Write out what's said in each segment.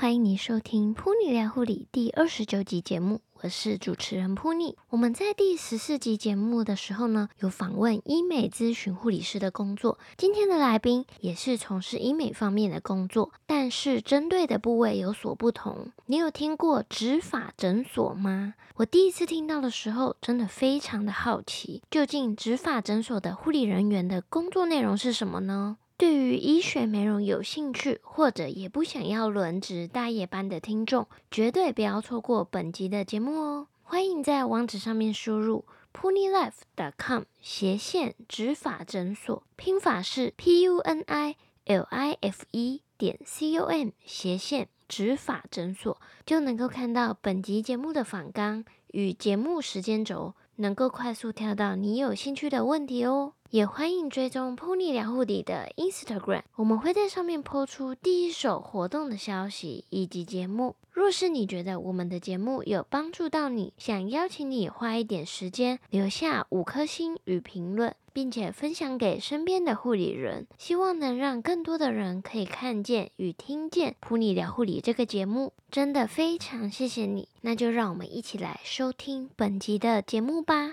欢迎你收听《普妮聊护理》第二十九集节目，我是主持人普妮。我们在第十四集节目的时候呢，有访问医美咨询护理师的工作。今天的来宾也是从事医美方面的工作，但是针对的部位有所不同。你有听过植发诊所吗？我第一次听到的时候，真的非常的好奇，究竟植发诊所的护理人员的工作内容是什么呢？对于医学美容有兴趣，或者也不想要轮值大夜班的听众，绝对不要错过本集的节目哦！欢迎在网址上面输入 punilife.com 斜线植发诊所，拼法是 p u n i l i f e 点 c o m 斜线植发诊所，就能够看到本集节目的访纲与节目时间轴，能够快速跳到你有兴趣的问题哦。也欢迎追踪噗妮聊护理的 Instagram，我们会在上面 po 出第一手活动的消息以及节目。若是你觉得我们的节目有帮助到你，想邀请你花一点时间留下五颗星与评论，并且分享给身边的护理人，希望能让更多的人可以看见与听见噗妮聊护理这个节目。真的非常谢谢你，那就让我们一起来收听本集的节目吧。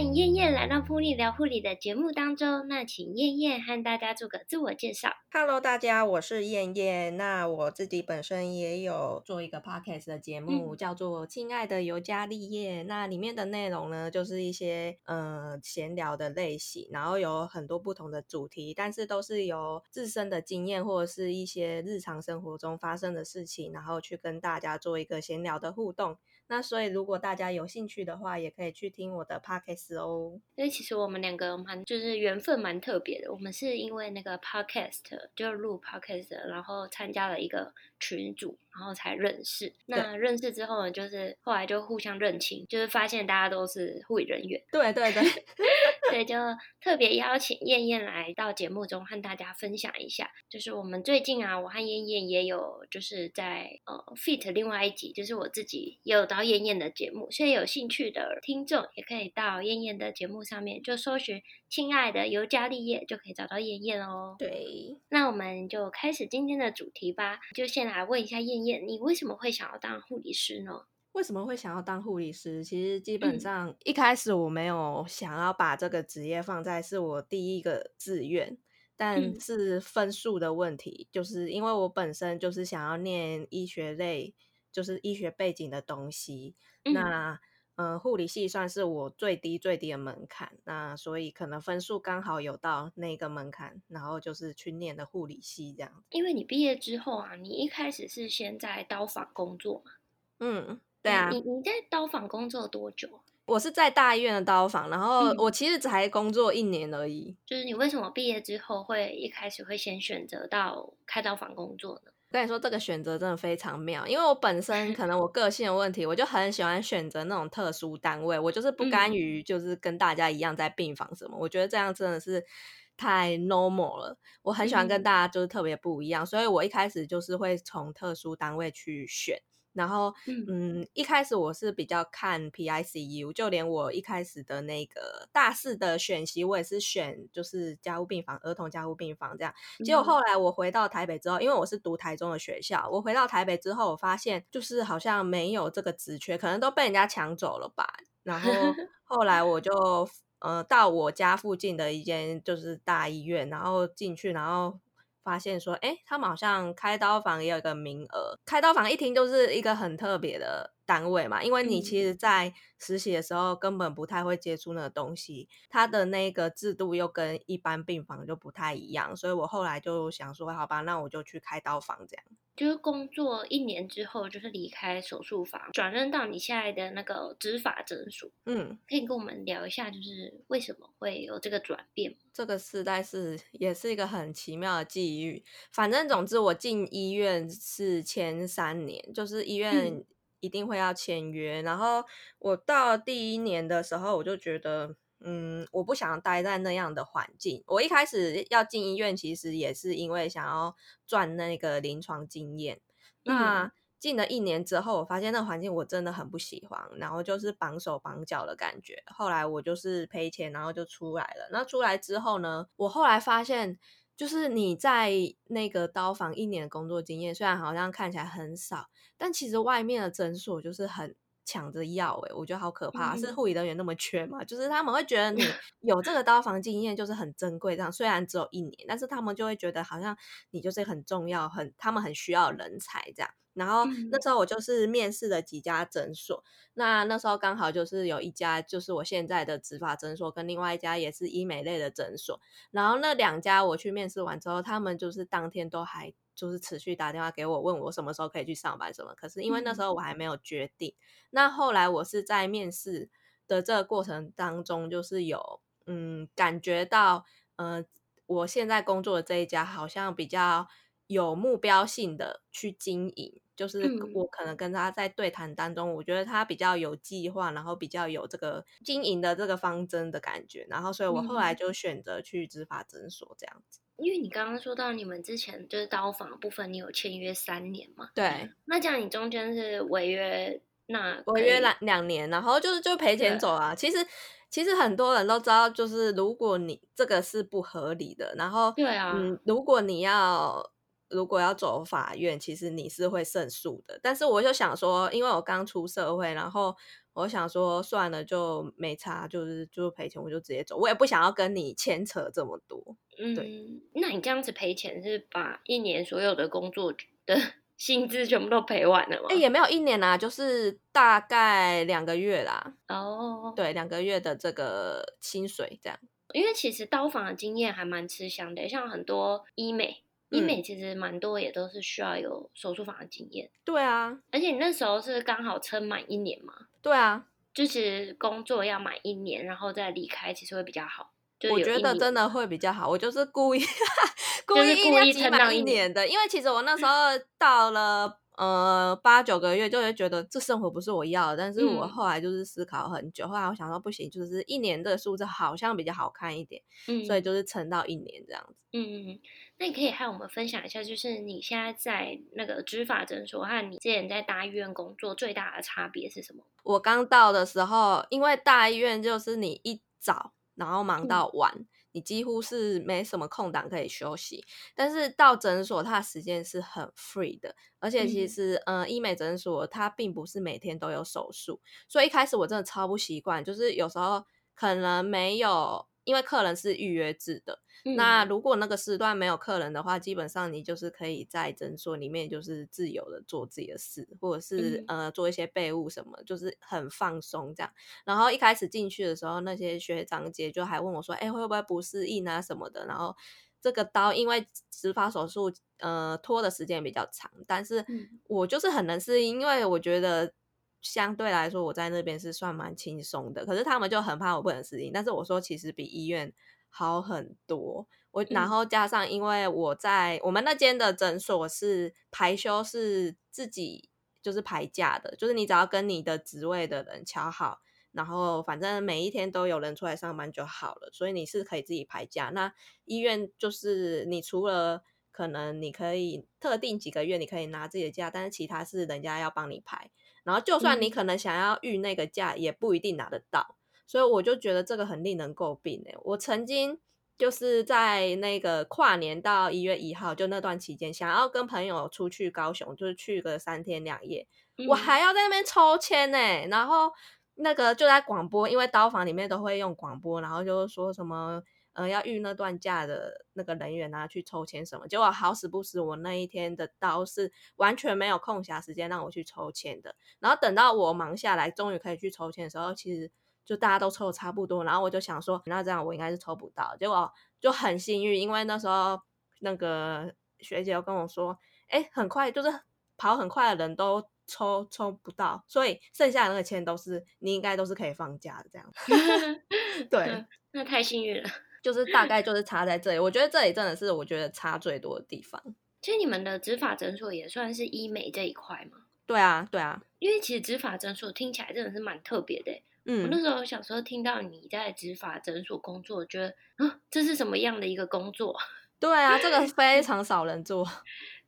燕燕来到噗妮聊护理的节目当中，那请燕燕和大家做个自我介绍。Hello，大家，我是燕燕。那我自己本身也有做一个 podcast 的节目，嗯、叫做《亲爱的尤加利叶》。那里面的内容呢，就是一些呃闲聊的类型，然后有很多不同的主题，但是都是由自身的经验或者是一些日常生活中发生的事情，然后去跟大家做一个闲聊的互动。那所以，如果大家有兴趣的话，也可以去听我的 podcast 哦。因为其实我们两个蛮就是缘分蛮特别的，我们是因为那个 podcast 就录 podcast，然后参加了一个群组。然后才认识，那认识之后呢，就是后来就互相认清，就是发现大家都是护理人员。对对对，对，就特别邀请燕燕来到节目中和大家分享一下。就是我们最近啊，我和燕燕也有就是在呃 fit 另外一集，就是我自己也有到燕燕的节目，所以有兴趣的听众也可以到燕燕的节目上面就搜寻“亲爱的尤加利叶”，就可以找到燕燕哦。对，那我们就开始今天的主题吧，就先来问一下燕燕。你为什么会想要当护理师呢？为什么会想要当护理师？其实基本上一开始我没有想要把这个职业放在是我第一个志愿，但是分数的问题，就是因为我本身就是想要念医学类，就是医学背景的东西，那。嗯，护理系算是我最低最低的门槛，那所以可能分数刚好有到那个门槛，然后就是去念的护理系这样。因为你毕业之后啊，你一开始是先在刀房工作嘛？嗯，对啊。你你在刀房工作多久？我是在大医院的刀房，然后我其实才工作一年而已。嗯，就是你为什么毕业之后会一开始会先选择到开刀房工作呢？跟你说，这个选择真的非常妙，因为我本身可能我个性的问题，我就很喜欢选择那种特殊单位，我就是不甘于就是跟大家一样在病房什么，我觉得这样真的是太 normal 了。我很喜欢跟大家就是特别不一样，所以我一开始就是会从特殊单位去选。然后，嗯，嗯，一开始我是比较看 PICU，就连我一开始的那个大四的选习，我也是选就是加护病房、儿童加护病房这样。结果后来我回到台北之后，因为我是读台中的学校，我回到台北之后，我发现就是好像没有这个职缺，可能都被人家抢走了吧。然后 后来我就呃到我家附近的一间就是大医院，然后进去，然后。发现说，哎，他们好像开刀房也有一个名额。开刀房一听就是一个很特别的单位嘛，因为你其实，在实习的时候根本不太会接触那个东西，它的那个制度又跟一般病房就不太一样，所以我后来就想说，好吧，那我就去开刀房这样。就是工作一年之后，就是离开手术房，转任到你现在的那个执法诊所。嗯，可以跟我们聊一下，就是为什么会有这个转变？这个时代是也是一个很奇妙的际遇。反正总之，我进医院是前三年，就是医院一定会要签约。嗯、然后我到第一年的时候，我就觉得。嗯，我不想待在那样的环境。我一开始要进医院，其实也是因为想要赚那个临床经验。嗯、那进了一年之后，我发现那环境我真的很不喜欢，然后就是绑手绑脚的感觉。后来我就是赔钱，然后就出来了。那出来之后呢，我后来发现，就是你在那个刀房一年的工作经验，虽然好像看起来很少，但其实外面的诊所就是很。抢着要哎、欸，我觉得好可怕！是护理人员那么缺吗？就是他们会觉得你 有这个刀房经验就是很珍贵，这样虽然只有一年，但是他们就会觉得好像你就是很重要，很他们很需要人才这样。然后那时候我就是面试了几家诊所，那那时候刚好就是有一家就是我现在的植发诊所，跟另外一家也是医美类的诊所。然后那两家我去面试完之后，他们就是当天都还。就是持续打电话给我，问我什么时候可以去上班什么。可是因为那时候我还没有决定。嗯、那后来我是在面试的这个过程当中，就是有嗯感觉到，呃，我现在工作的这一家好像比较有目标性的去经营。就是我可能跟他在对谈当中，我觉得他比较有计划，然后比较有这个经营的这个方针的感觉。然后所以我后来就选择去执法诊所这样子。因为你刚刚说到你们之前就是刀房的部分，你有签约三年嘛？对。那这样你中间是违约，那违约两两年，然后就是就赔钱走啊。其实其实很多人都知道，就是如果你这个是不合理的，然后对啊，嗯，如果你要如果要走法院，其实你是会胜诉的。但是我就想说，因为我刚出社会，然后。我想说算了，就没差，就是就赔钱，我就直接走。我也不想要跟你牵扯这么多。嗯，那你这样子赔钱是把一年所有的工作的薪资全部都赔完了吗？哎、欸，也没有一年啦，就是大概两个月啦。哦，对，两个月的这个薪水这样。因为其实刀房的经验还蛮吃香的，像很多医美。医美其实蛮多，也都是需要有手术房的经验。对啊，而且你那时候是刚好撑满一年嘛？对啊，就是工作要满一年，然后再离开，其实会比较好。我觉得真的会比较好。我就是故意故意故意，撑满一年的，因为其实我那时候到了。呃，八九个月就会觉得这生活不是我要的，但是我后来就是思考很久，嗯、后来我想说不行，就是一年这个数字好像比较好看一点，嗯，所以就是撑到一年这样子。嗯嗯，那你可以和我们分享一下，就是你现在在那个植发诊所和你之前在大医院工作最大的差别是什么？我刚到的时候，因为大医院就是你一早然后忙到晚。嗯你几乎是没什么空档可以休息，但是到诊所，它的时间是很 free 的，而且其实，嗯，呃、医美诊所它并不是每天都有手术，所以一开始我真的超不习惯，就是有时候可能没有。因为客人是预约制的，嗯，那如果那个时段没有客人的话，基本上你就是可以在诊所里面就是自由的做自己的事，或者是，嗯、呃做一些备物什么，就是很放松这样。然后一开始进去的时候，那些学长姐就还问我说：“哎，会不会不适应啊什么的？”然后这个刀因为植发手术，呃，拖的时间比较长，但是我就是很能适应，因为我觉得。相对来说，我在那边是算蛮轻松的，可是他们就很怕我不能适应。但是我说，其实比医院好很多。我然后加上，因为我在我们那间的诊所是排休是自己就是排假的，就是你只要跟你的职位的人敲好，然后反正每一天都有人出来上班就好了，所以你是可以自己排假。那医院就是你除了可能你可以特定几个月你可以拿自己的假，但是其他是人家要帮你排。然后，就算你可能想要预那个假，也不一定拿得到，所以我就觉得这个很令人诟病诶。我曾经就是在那个跨年到一月一号，就那段期间，想要跟朋友出去高雄，就是去个三天两夜，我还要在那边抽签呢。然后那个就在广播，因为刀房里面都会用广播，然后就说什么。呃，要预那段假的那个人员啊，去抽签什么？结果好死不死，我那一天的刀是完全没有空暇时间让我去抽签的。然后等到我忙下来，终于可以去抽签的时候，其实就大家都抽的差不多。然后我就想说，那这样我应该是抽不到。结果就很幸运，因为那时候那个学姐又跟我说，哎，很快就是跑很快的人都抽抽不到，所以剩下的那个签都是你应该都是可以放假的这样。对，那太幸运了。就是大概就是差在这里，我觉得这里真的是我觉得差最多的地方。其实你们的植发诊所也算是医美这一块吗？对啊，对啊，因为其实植发诊所听起来真的是蛮特别的。嗯，我那时候小时候听到你在植发诊所工作，觉得啊，这是什么样的一个工作？对啊，这个非常少人做。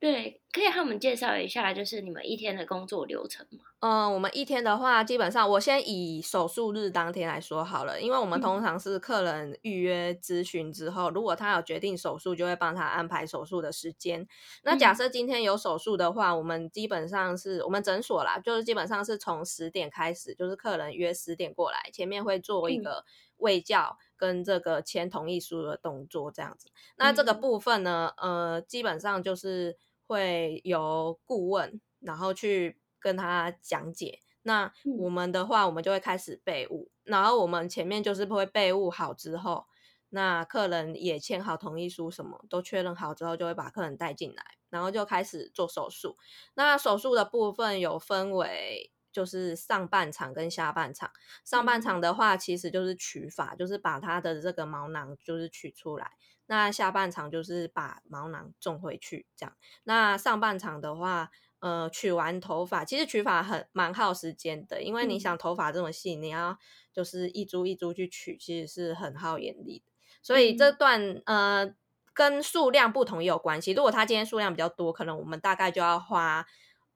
对，可以和我们介绍一下，就是你们一天的工作流程吗？嗯，我们一天的话，基本上我先以手术日当天来说好了，因为我们通常是客人预约咨询之后，嗯、如果他有决定手术，就会帮他安排手术的时间。那假设今天有手术的话，我们基本上是我们诊所啦，就是基本上是从十点开始，就是客人约十点过来，前面会做一个卫教跟这个签同意书的动作，这样子。那这个部分呢，呃，基本上就是。会由顾问，然后去跟他讲解。那我们的话，我们就会开始备物。然后我们前面就是会备物好之后，那客人也签好同意书，什么都确认好之后，就会把客人带进来，然后就开始做手术。那手术的部分有分为，就是上半场跟下半场。上半场的话，其实就是取法，就是把他的这个毛囊就是取出来。那下半场就是把毛囊种回去，这样。那上半场的话，呃，取完头发，其实取发很蛮耗时间的，因为你想头发这么细，嗯、你要就是一株一株去取，其实是很耗眼力的。所以这段呃跟数量不同也有关系。如果他今天数量比较多，可能我们大概就要花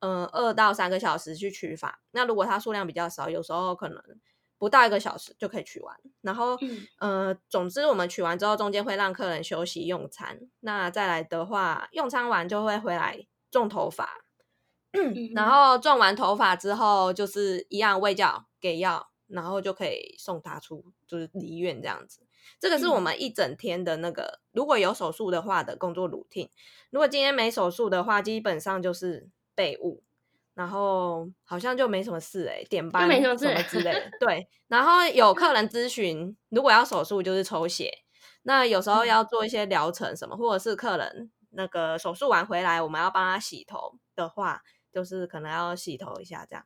嗯二到三个小时去取发。那如果他数量比较少，有时候可能。不到一个小时就可以取完，然后，嗯、呃，总之我们取完之后，中间会让客人休息用餐。那再来的话，用餐完就会回来种头发，嗯、然后种完头发之后，就是一样喂教给药，然后就可以送他出，就是离院这样子。这个是我们一整天的那个，嗯、如果有手术的话的工作 routine。如果今天没手术的话，基本上就是备务。然后好像就没什么事哎、欸，点班什么之类的。对，然后有客人咨询，如果要手术就是抽血。那有时候要做一些疗程什么，或者是客人那个手术完回来，我们要帮他洗头的话，就是可能要洗头一下这样。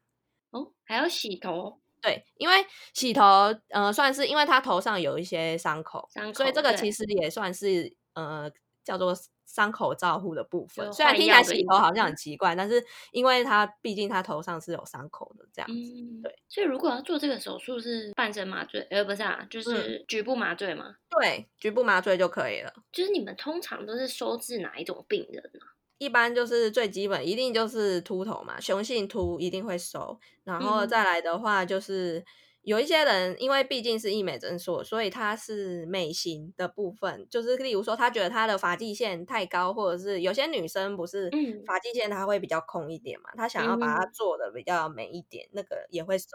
哦，还要洗头？对，因为洗头，呃，算是因为他头上有一些伤口，伤口，所以这个其实也算是呃叫做。伤口照护的部分，虽然听起来洗头好像很奇怪，但是因为他毕竟他头上是有伤口的这样子，嗯、对。所以如果要做这个手术是半身麻醉，呃，不是啊，就是局部麻醉吗？嗯、对，局部麻醉就可以了。就是你们通常都是收治哪一种病人呢？一般就是最基本，一定就是秃头嘛，雄性秃一定会收，然后再来的话就是。嗯有一些人，因为毕竟是医美诊所，所以他是美型的部分，就是例如说，他觉得他的发际线太高，或者是有些女生不是发际线，她会比较空一点嘛，她、嗯、想要把它做的比较美一点，嗯、那个也会收，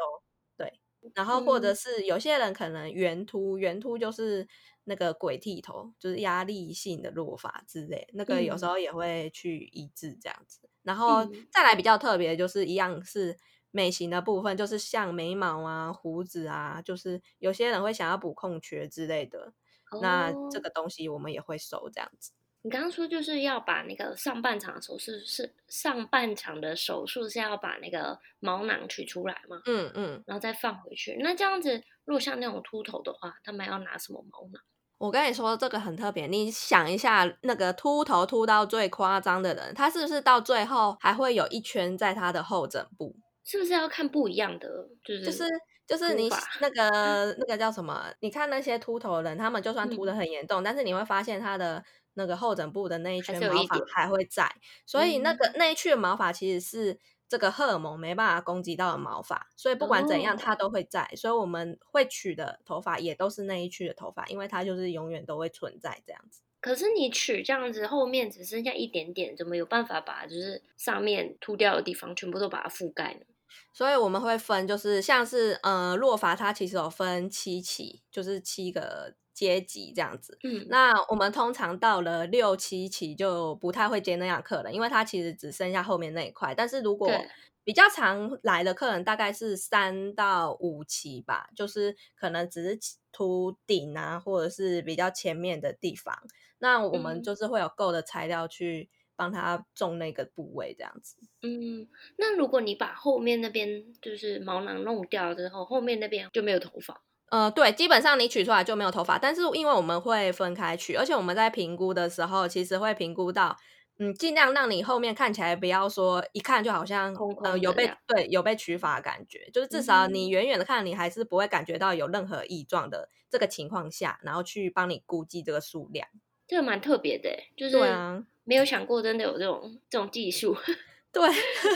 对。然后或者是有些人可能圆秃，圆秃就是那个鬼剃头，就是压力性的落发之类，那个有时候也会去医治这样子。然后再来比较特别的就是一样是。美型的部分就是像眉毛啊、胡子啊，就是有些人会想要补空缺之类的，哦、那这个东西我们也会收这样子。你刚刚说就是要把那个上半场的手术是上半场的手术是要把那个毛囊取出来吗？嗯嗯，嗯然后再放回去。那这样子，如果像那种秃头的话，他们要拿什么毛囊？我跟你说这个很特别，你想一下，那个秃头秃到最夸张的人，他是不是到最后还会有一圈在他的后枕部？是不是要看不一样的？就是就是就是你那个那个叫什么？你看那些秃头人，他们就算秃的很严重，嗯、但是你会发现他的那个后枕部的那一圈毛发还会在，所以那个那一区的毛发其实是这个荷尔蒙没办法攻击到的毛发，所以不管怎样它都会在，哦、所以我们会取的头发也都是那一区的头发，因为它就是永远都会存在这样子。可是你取这样子，后面只剩下一点点，怎么有办法把就是上面秃掉的地方全部都把它覆盖呢？所以我们会分，就是像是呃洛伐，它其实有分七期，就是七个阶级这样子。嗯，那我们通常到了六七期就不太会接那样客人，因为它其实只剩下后面那一块。但是如果比较常来的客人，大概是三到五期吧，就是可能只是秃顶啊，或者是比较前面的地方，那我们就是会有够的材料去。帮他种那个部位，这样子。嗯，那如果你把后面那边就是毛囊弄掉之后，后面那边就没有头发。呃，对，基本上你取出来就没有头发。但是因为我们会分开取，而且我们在评估的时候，其实会评估到，嗯，尽量让你后面看起来不要说一看就好像呃有被对有被取发的感觉，就是至少你远远的看，你还是不会感觉到有任何异状的这个情况下，然后去帮你估计这个数量。这个蛮特别的，就是对啊。没有想过真的有这种这种技术。对，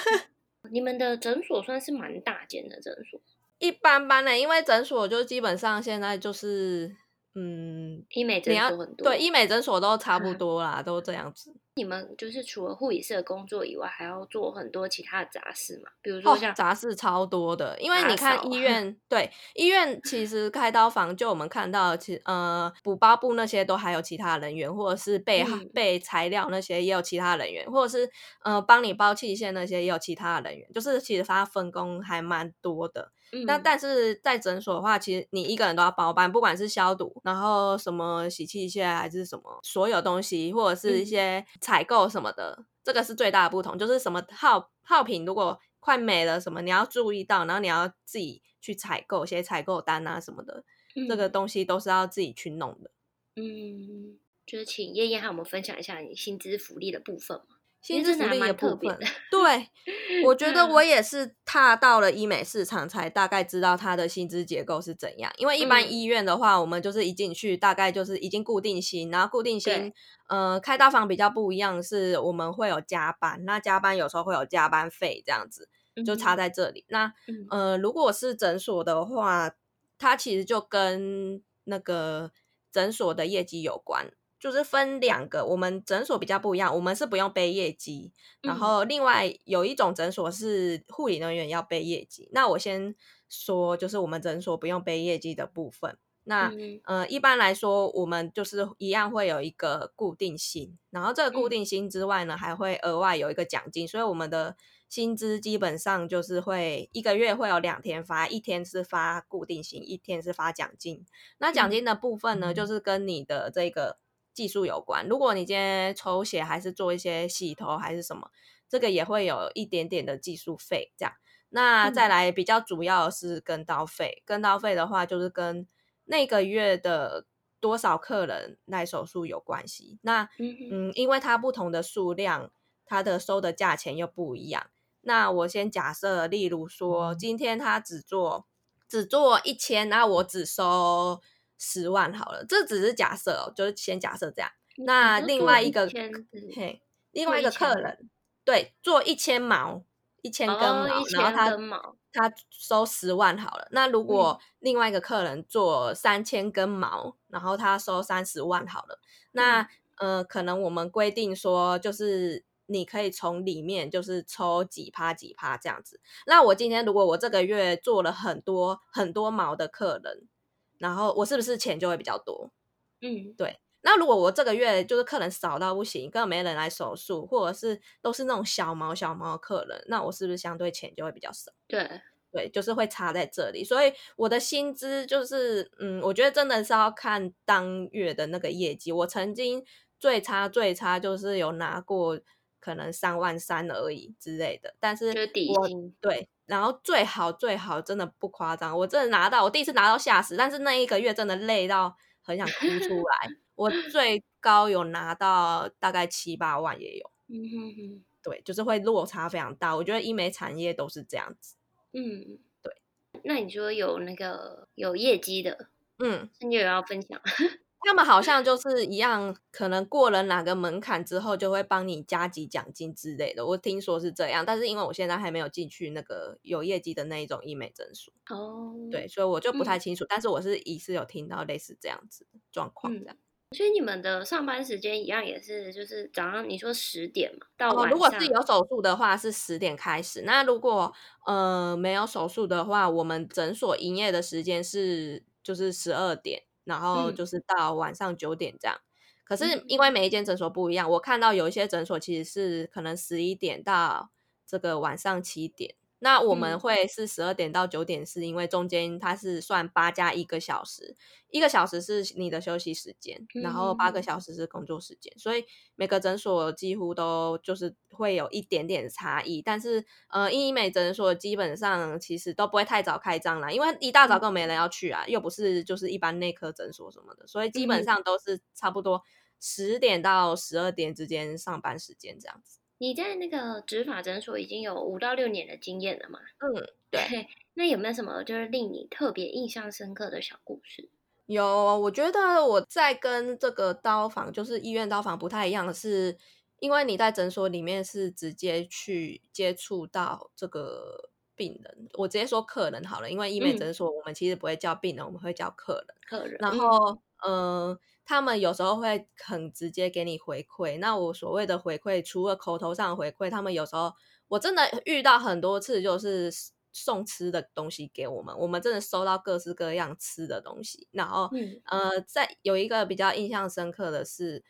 你们的诊所算是蛮大间的诊所。一般般的，因为诊所就基本上现在就是。嗯，医美诊所很多，对，医美诊所都差不多啦，嗯、都这样子。你们就是除了护理师的工作以外，还要做很多其他的杂事嘛？比如说像、哦、杂事超多的，因为你看医 院，对，医院其实开刀房就我们看到，其实呃补包布那些都还有其他人员，或者是备备、嗯、材料那些也有其他人员，或者是呃帮你包器械那些也有其他人员，就是其实他分工还蛮多的。那、嗯、但是在诊所的话，其实你一个人都要包办，不管是消毒，然后什么洗器械还是什么所有东西，或者是一些采购什么的，嗯、这个是最大的不同。就是什么耗耗品如果快没了什么，你要注意到，然后你要自己去采购，写采购单啊什么的，嗯、这个东西都是要自己去弄的。嗯，就是请燕燕和我们分享一下你薪资福利的部分嘛。薪资福利的部分，对，我觉得我也是踏到了医美市场才大概知道它的薪资结构是怎样。因为一般医院的话，嗯、我们就是一进去大概就是已经固定薪，然后固定薪，呃，开刀房比较不一样，是我们会有加班，那加班有时候会有加班费这样子，就差在这里。嗯、那呃，如果是诊所的话，它其实就跟那个诊所的业绩有关。就是分两个，我们诊所比较不一样，我们是不用背业绩，然后另外有一种诊所是护理人员要背业绩。那我先说，就是我们诊所不用背业绩的部分。那呃，一般来说，我们就是一样会有一个固定薪，然后这个固定薪之外呢，还会额外有一个奖金，所以我们的薪资基本上就是会一个月会有两天发，一天是发固定薪，一天是发奖金。那奖金的部分呢，就是跟你的这个。技术有关，如果你今天抽血还是做一些洗头还是什么，这个也会有一点点的技术费。这样，那再来比较主要的是跟刀费，跟刀费的话就是跟那个月的多少客人来手术有关系。那嗯，因为它不同的数量，它的收的价钱又不一样。那我先假设，例如说今天他只做只做一千，那我只收。十万好了，这只是假设哦，就是先假设这样。那另外一个，嘿，另外一个客人，对，做一千毛，一千根毛，哦、然后他他收十万好了。那如果另外一个客人做三千根毛，然后他收三十万好了。那呃，可能我们规定说，就是你可以从里面就是抽几趴几趴这样子。那我今天如果我这个月做了很多很多毛的客人。然后我是不是钱就会比较多？嗯，对。那如果我这个月就是客人少到不行，根本没人来手术，或者是都是那种小毛小毛的客人，那我是不是相对钱就会比较少？对，对，就是会差在这里。所以我的薪资就是，嗯，我觉得真的是要看当月的那个业绩。我曾经最差最差就是有拿过可能三万三而已之类的，但是我，就底薪，对。然后最好最好真的不夸张，我真的拿到我第一次拿到吓死，但是那一个月真的累到很想哭出 来。我最高有拿到大概七八万也有，嗯哼哼，对，就是会落差非常大。我觉得医美产业都是这样子，嗯，对。那你说有那个有业绩的，嗯，你有要分享？他们好像就是一样，可能过了哪个门槛之后，就会帮你加急奖金之类的。我听说是这样，但是因为我现在还没有进去那个有业绩的那一种医美诊所，哦，对，所以我就不太清楚。嗯、但是我是疑似有听到类似这样子的状况，这样、嗯。所以你们的上班时间一样，也是就是早上你说十点嘛，到晚上、哦、如果是有手术的话是十点开始。那如果呃没有手术的话，我们诊所营业的时间是就是十二点。然后就是到晚上九点这样，嗯、可是因为每一间诊所不一样，我看到有一些诊所其实是可能十一点到这个晚上七点。那我们会是十二点到九点，是因为中间它是算八加一个小时，一个小时是你的休息时间，然后八个小时是工作时间，所以每个诊所几乎都就是会有一点点差异。但是呃，医美诊所基本上其实都不会太早开张啦，因为一大早更没人要去啊，又不是就是一般内科诊所什么的，所以基本上都是差不多十点到十二点之间上班时间这样子。你在那个植发诊所已经有五到六年的经验了嘛？嗯，对。那有没有什么就是令你特别印象深刻的小故事？有，我觉得我在跟这个刀房，就是医院刀房不太一样的是，因为你在诊所里面是直接去接触到这个病人，我直接说客人好了，因为医美诊所我们其实不会叫病人，嗯、我们会叫客人。客人，然后嗯、呃，他们有时候会很直接给你回馈。那我所谓的回馈，除了口头上的回馈，他们有时候我真的遇到很多次，就是送吃的东西给我们，我们真的收到各式各样吃的东西。然后、嗯、呃，在有一个比较印象深刻的是。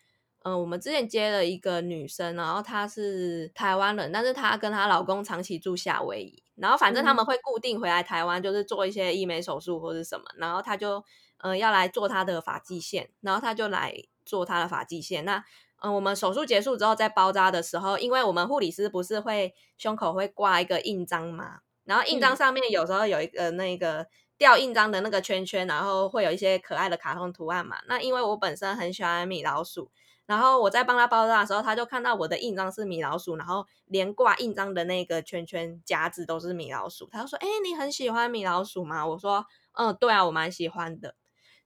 嗯、呃，我们之前接了一个女生，然后她是台湾人，但是她跟她老公长期住夏威夷，然后反正他们会固定回来台湾，就是做一些医美手术或者什么，然后她就嗯、呃、要来做他的发际线，然后他就来做他的发际线。那嗯、呃，我们手术结束之后，在包扎的时候，因为我们护理师不是会胸口会挂一个印章嘛，然后印章上面有时候有一个那个吊印章的那个圈圈，然后会有一些可爱的卡通图案嘛。那因为我本身很喜欢米老鼠。然后我在帮他包扎的时候，他就看到我的印章是米老鼠，然后连挂印章的那个圈圈夹子都是米老鼠。他就说：“哎，你很喜欢米老鼠吗？”我说：“嗯，对啊，我蛮喜欢的。”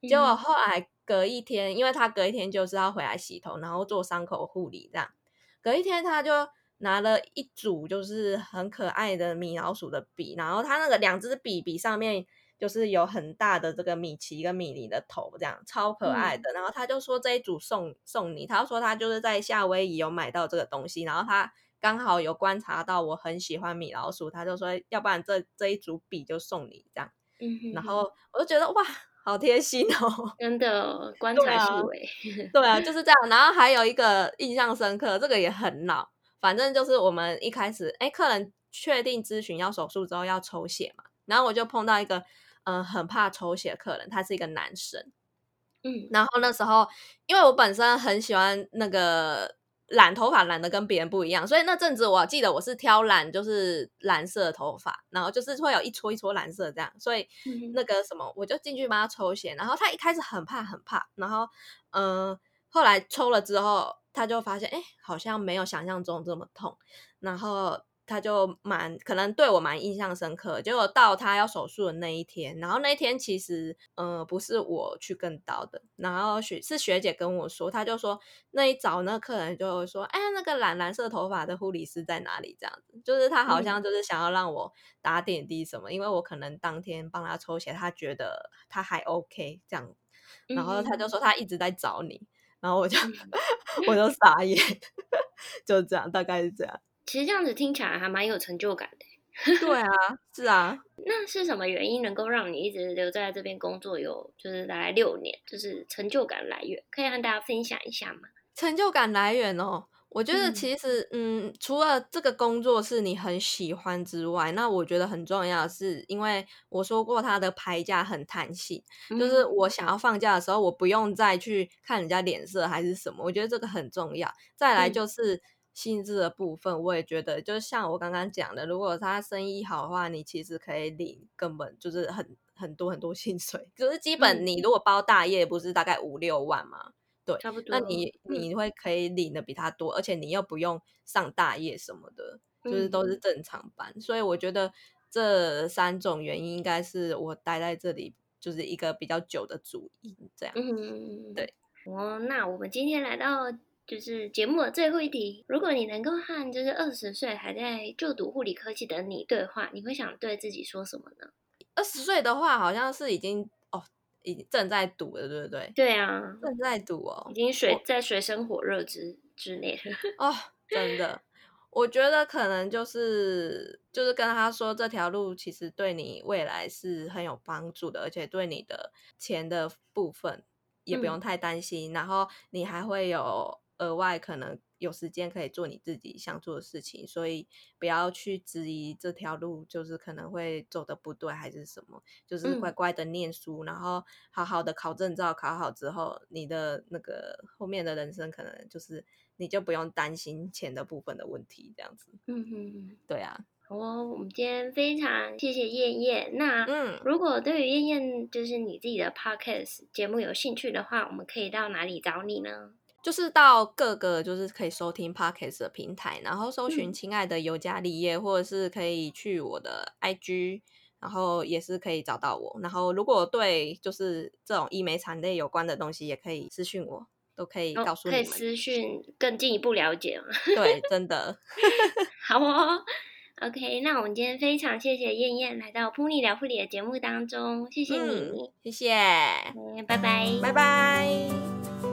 结果后来隔一天，因为他隔一天就是要回来洗头，然后做伤口护理这样。隔一天他就拿了一组就是很可爱的米老鼠的笔，然后他那个两支笔笔上面。就是有很大的这个米奇跟米妮的头，这样超可爱的。嗯、然后他就说这一组送送你，他说他就是在夏威夷有买到这个东西，然后他刚好有观察到我很喜欢米老鼠，他就说要不然这这一组笔就送你这样。嗯哼，然后我就觉得哇，好贴心哦，真的观察细微。对啊，就是这样。然后还有一个印象深刻，这个也很老，反正就是我们一开始哎，客人确定咨询要手术之后要抽血嘛，然后我就碰到一个。嗯、呃，很怕抽血的客人，他是一个男生，嗯，然后那时候，因为我本身很喜欢那个染头发，染的跟别人不一样，所以那阵子我记得我是挑染就是蓝色的头发，然后就是会有一撮一撮蓝色这样，所以那个什么，我就进去帮他抽血，然后他一开始很怕很怕，然后嗯、呃，后来抽了之后，他就发现哎，好像没有想象中这么痛，然后。他就蛮可能对我蛮印象深刻，结果到他要手术的那一天，然后那一天其实呃不是我去跟刀的，然后学是学姐跟我说，他就说那一早那客人就说，哎，那个染蓝色头发的护理师在哪里？这样子，就是他好像就是想要让我打点滴什么，嗯、因为我可能当天帮他抽血，他觉得他还 OK 这样，然后他就说他一直在找你，然后我就 我就傻眼，就这样，大概是这样。其实这样子听起来还蛮有成就感的。对啊，是啊。那是什么原因能够让你一直留在这边工作有就是大概六年？就是成就感来源，可以和大家分享一下吗？成就感来源哦，我觉得其实嗯，嗯，除了这个工作是你很喜欢之外，那我觉得很重要的是，因为我说过他的排假很弹性，嗯，就是我想要放假的时候，我不用再去看人家脸色还是什么，我觉得这个很重要。再来就是。嗯薪资的部分，我也觉得，就是像我刚刚讲的，如果他生意好的话，你其实可以领根本就是很很多很多薪水。就是基本你如果包大夜，不是大概五六万吗？嗯、对，差不多。那你你会可以领的比他多，而且你又不用上大夜什么的，就是都是正常班。嗯、所以我觉得这三种原因应该是我待在这里就是一个比较久的主因。这样，嗯，对。哦，那我们今天来到。就是节目的最后一题，如果你能够和就是二十岁还在就读护理科技的你对话，你会想对自己说什么呢？二十岁的话，好像是已经哦，已经正在读了，对不对？对啊，正在读哦，已经水在水深火热之之内 哦，真的，我觉得可能就是就是跟他说，这条路其实对你未来是很有帮助的，而且对你的钱的部分也不用太担心，嗯、然后你还会有。额外可能有时间可以做你自己想做的事情，所以不要去质疑这条路，就是可能会走的不对还是什么，就是乖乖的念书，嗯、然后好好的考证照，考好之后，你的那个后面的人生可能就是你就不用担心钱的部分的问题，这样子。嗯嗯，对啊。好哦，我们今天非常谢谢燕燕。那嗯，如果对于燕燕就是你自己的 podcast 节目有兴趣的话，我们可以到哪里找你呢？就是到各个就是可以收听 Podcast 的平台，然后搜寻“亲爱的尤加利叶”，或者是可以去我的 IG，然后也是可以找到我。然后如果对就是这种医美产类有关的东西，也可以私讯我。都可以告诉你们。哦、可以私讯更进一步了解吗？对，真的。好哦。OK，那我们今天非常谢谢燕燕来到噗妮聊护理的节目当中，谢谢你，嗯、谢谢、嗯，拜拜，拜拜。